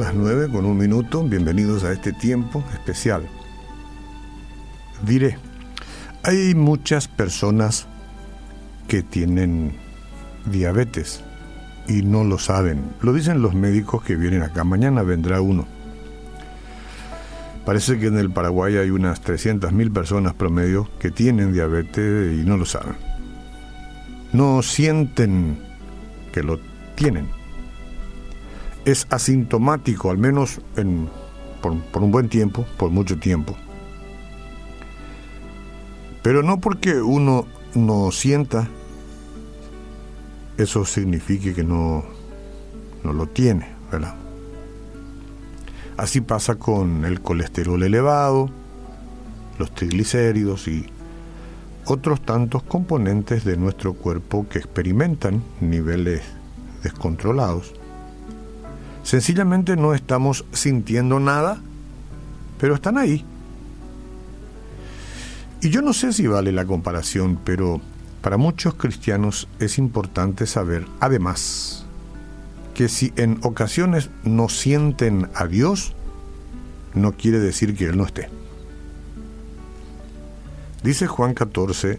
las 9 con un minuto. Bienvenidos a este tiempo especial. Diré, hay muchas personas que tienen diabetes y no lo saben. Lo dicen los médicos que vienen acá. Mañana vendrá uno. Parece que en el Paraguay hay unas 300.000 personas promedio que tienen diabetes y no lo saben. No sienten que lo tienen. Es asintomático, al menos por, por un buen tiempo, por mucho tiempo. Pero no porque uno no sienta, eso signifique que no, no lo tiene, ¿verdad? Así pasa con el colesterol elevado, los triglicéridos y otros tantos componentes de nuestro cuerpo que experimentan niveles descontrolados. Sencillamente no estamos sintiendo nada, pero están ahí. Y yo no sé si vale la comparación, pero para muchos cristianos es importante saber, además, que si en ocasiones no sienten a Dios, no quiere decir que Él no esté. Dice Juan 14,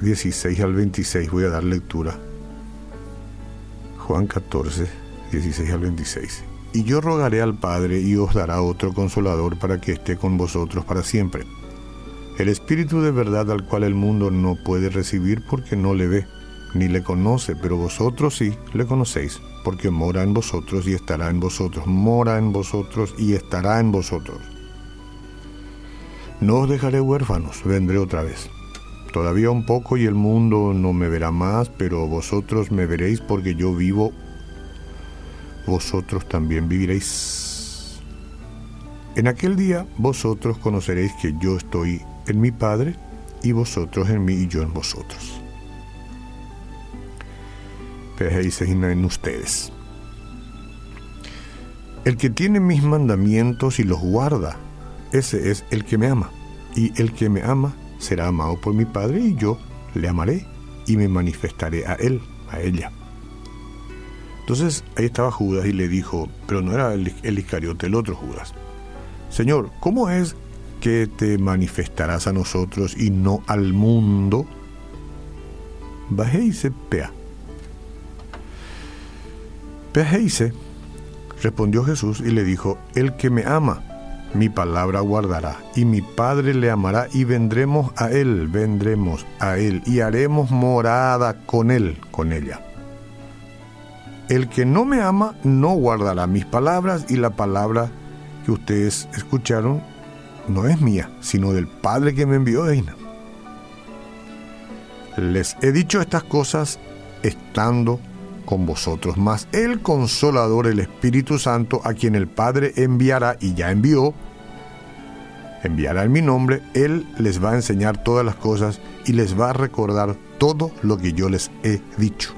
16 al 26, voy a dar lectura. Juan 14, 16 al 26. Y yo rogaré al Padre y os dará otro consolador para que esté con vosotros para siempre. El Espíritu de verdad al cual el mundo no puede recibir porque no le ve, ni le conoce, pero vosotros sí le conocéis porque mora en vosotros y estará en vosotros, mora en vosotros y estará en vosotros. No os dejaré huérfanos, vendré otra vez. Todavía un poco y el mundo no me verá más, pero vosotros me veréis porque yo vivo, vosotros también viviréis. En aquel día vosotros conoceréis que yo estoy en mi Padre y vosotros en mí y yo en vosotros en ustedes. El que tiene mis mandamientos y los guarda, ese es el que me ama. Y el que me ama será amado por mi Padre y yo le amaré y me manifestaré a él, a ella. Entonces ahí estaba Judas y le dijo, pero no era el, el Iscariote, el otro Judas. Señor, ¿cómo es que te manifestarás a nosotros y no al mundo? Bajé y se pea. Pejeise, respondió Jesús y le dijo, el que me ama, mi palabra guardará, y mi Padre le amará, y vendremos a él, vendremos a él, y haremos morada con él, con ella. El que no me ama no guardará mis palabras, y la palabra que ustedes escucharon no es mía, sino del Padre que me envió. Les he dicho estas cosas estando con vosotros, más el consolador, el Espíritu Santo, a quien el Padre enviará y ya envió, enviará en mi nombre, Él les va a enseñar todas las cosas y les va a recordar todo lo que yo les he dicho.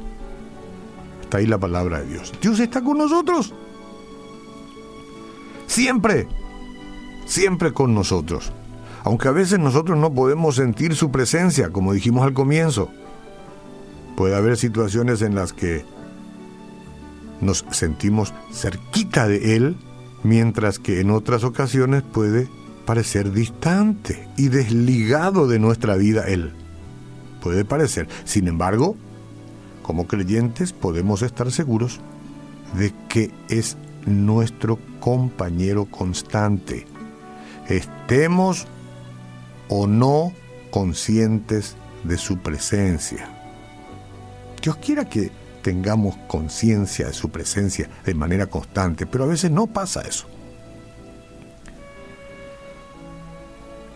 Está ahí la palabra de Dios. Dios está con nosotros. Siempre, siempre con nosotros. Aunque a veces nosotros no podemos sentir su presencia, como dijimos al comienzo. Puede haber situaciones en las que nos sentimos cerquita de Él, mientras que en otras ocasiones puede parecer distante y desligado de nuestra vida Él. Puede parecer. Sin embargo, como creyentes podemos estar seguros de que es nuestro compañero constante. Estemos o no conscientes de su presencia. Dios quiera que tengamos conciencia de su presencia de manera constante, pero a veces no pasa eso.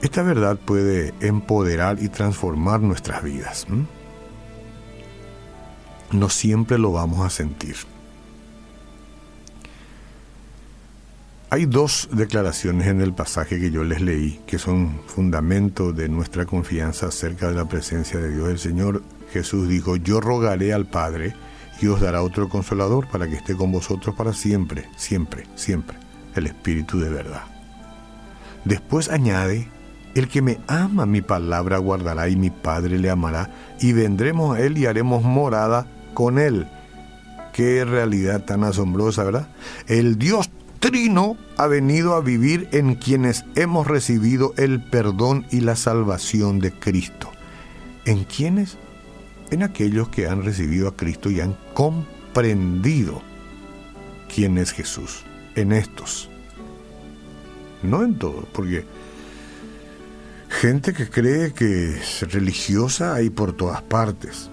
Esta verdad puede empoderar y transformar nuestras vidas. No siempre lo vamos a sentir. Hay dos declaraciones en el pasaje que yo les leí que son fundamento de nuestra confianza acerca de la presencia de Dios. El Señor Jesús dijo, yo rogaré al Padre y os dará otro consolador para que esté con vosotros para siempre, siempre, siempre, el Espíritu de verdad. Después añade, el que me ama mi palabra guardará y mi Padre le amará y vendremos a él y haremos morada con él. Qué realidad tan asombrosa, ¿verdad? El Dios trino ha venido a vivir en quienes hemos recibido el perdón y la salvación de Cristo. ¿En quiénes? En aquellos que han recibido a Cristo y han comprendido quién es Jesús. En estos. No en todos, porque gente que cree que es religiosa hay por todas partes.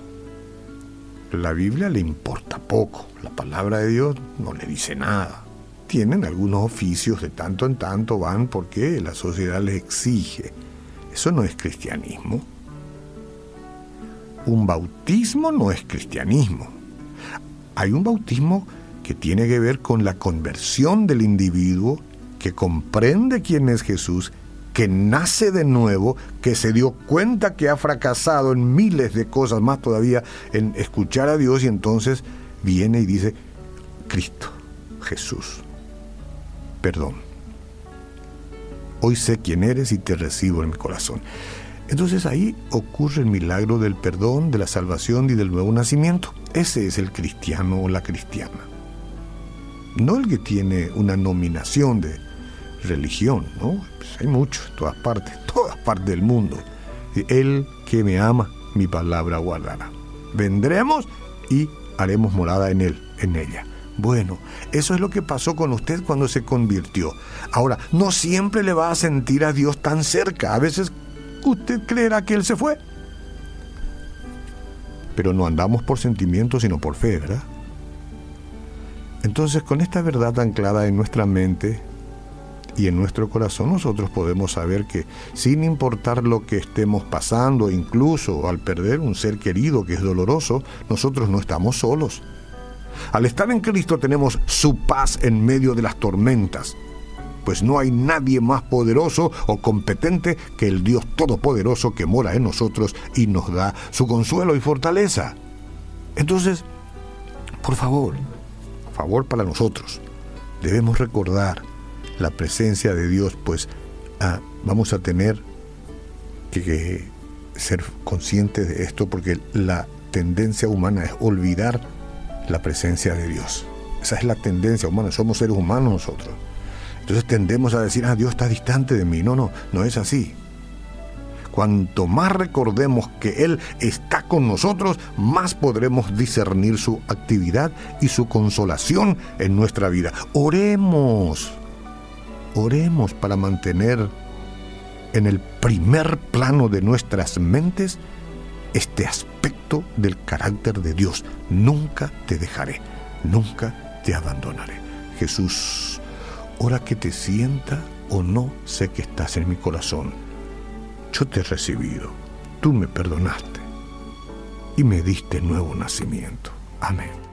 La Biblia le importa poco, la palabra de Dios no le dice nada tienen algunos oficios de tanto en tanto, van porque la sociedad les exige. Eso no es cristianismo. Un bautismo no es cristianismo. Hay un bautismo que tiene que ver con la conversión del individuo, que comprende quién es Jesús, que nace de nuevo, que se dio cuenta que ha fracasado en miles de cosas más todavía en escuchar a Dios y entonces viene y dice, Cristo, Jesús, perdón. Hoy sé quién eres y te recibo en mi corazón. Entonces ahí ocurre el milagro del perdón, de la salvación y del nuevo nacimiento. Ese es el cristiano o la cristiana. No el que tiene una nominación de religión, ¿no? Pues hay muchos, en todas partes, todas partes del mundo. El que me ama, mi palabra guardará. Vendremos y haremos morada en él, en ella. Bueno, eso es lo que pasó con usted cuando se convirtió. Ahora, no siempre le va a sentir a Dios tan cerca. A veces usted creerá que Él se fue. Pero no andamos por sentimientos, sino por fe, ¿verdad? Entonces, con esta verdad anclada en nuestra mente y en nuestro corazón, nosotros podemos saber que sin importar lo que estemos pasando, incluso al perder un ser querido que es doloroso, nosotros no estamos solos. Al estar en Cristo tenemos su paz en medio de las tormentas, pues no hay nadie más poderoso o competente que el Dios Todopoderoso que mora en nosotros y nos da su consuelo y fortaleza. Entonces, por favor, favor para nosotros, debemos recordar la presencia de Dios, pues ah, vamos a tener que ser conscientes de esto porque la tendencia humana es olvidar la presencia de Dios. Esa es la tendencia humana, somos seres humanos nosotros. Entonces tendemos a decir, ah, Dios está distante de mí. No, no, no es así. Cuanto más recordemos que Él está con nosotros, más podremos discernir su actividad y su consolación en nuestra vida. Oremos, oremos para mantener en el primer plano de nuestras mentes este aspecto del carácter de Dios. Nunca te dejaré, nunca te abandonaré. Jesús, ora que te sienta o no, sé que estás en mi corazón. Yo te he recibido, tú me perdonaste y me diste nuevo nacimiento. Amén.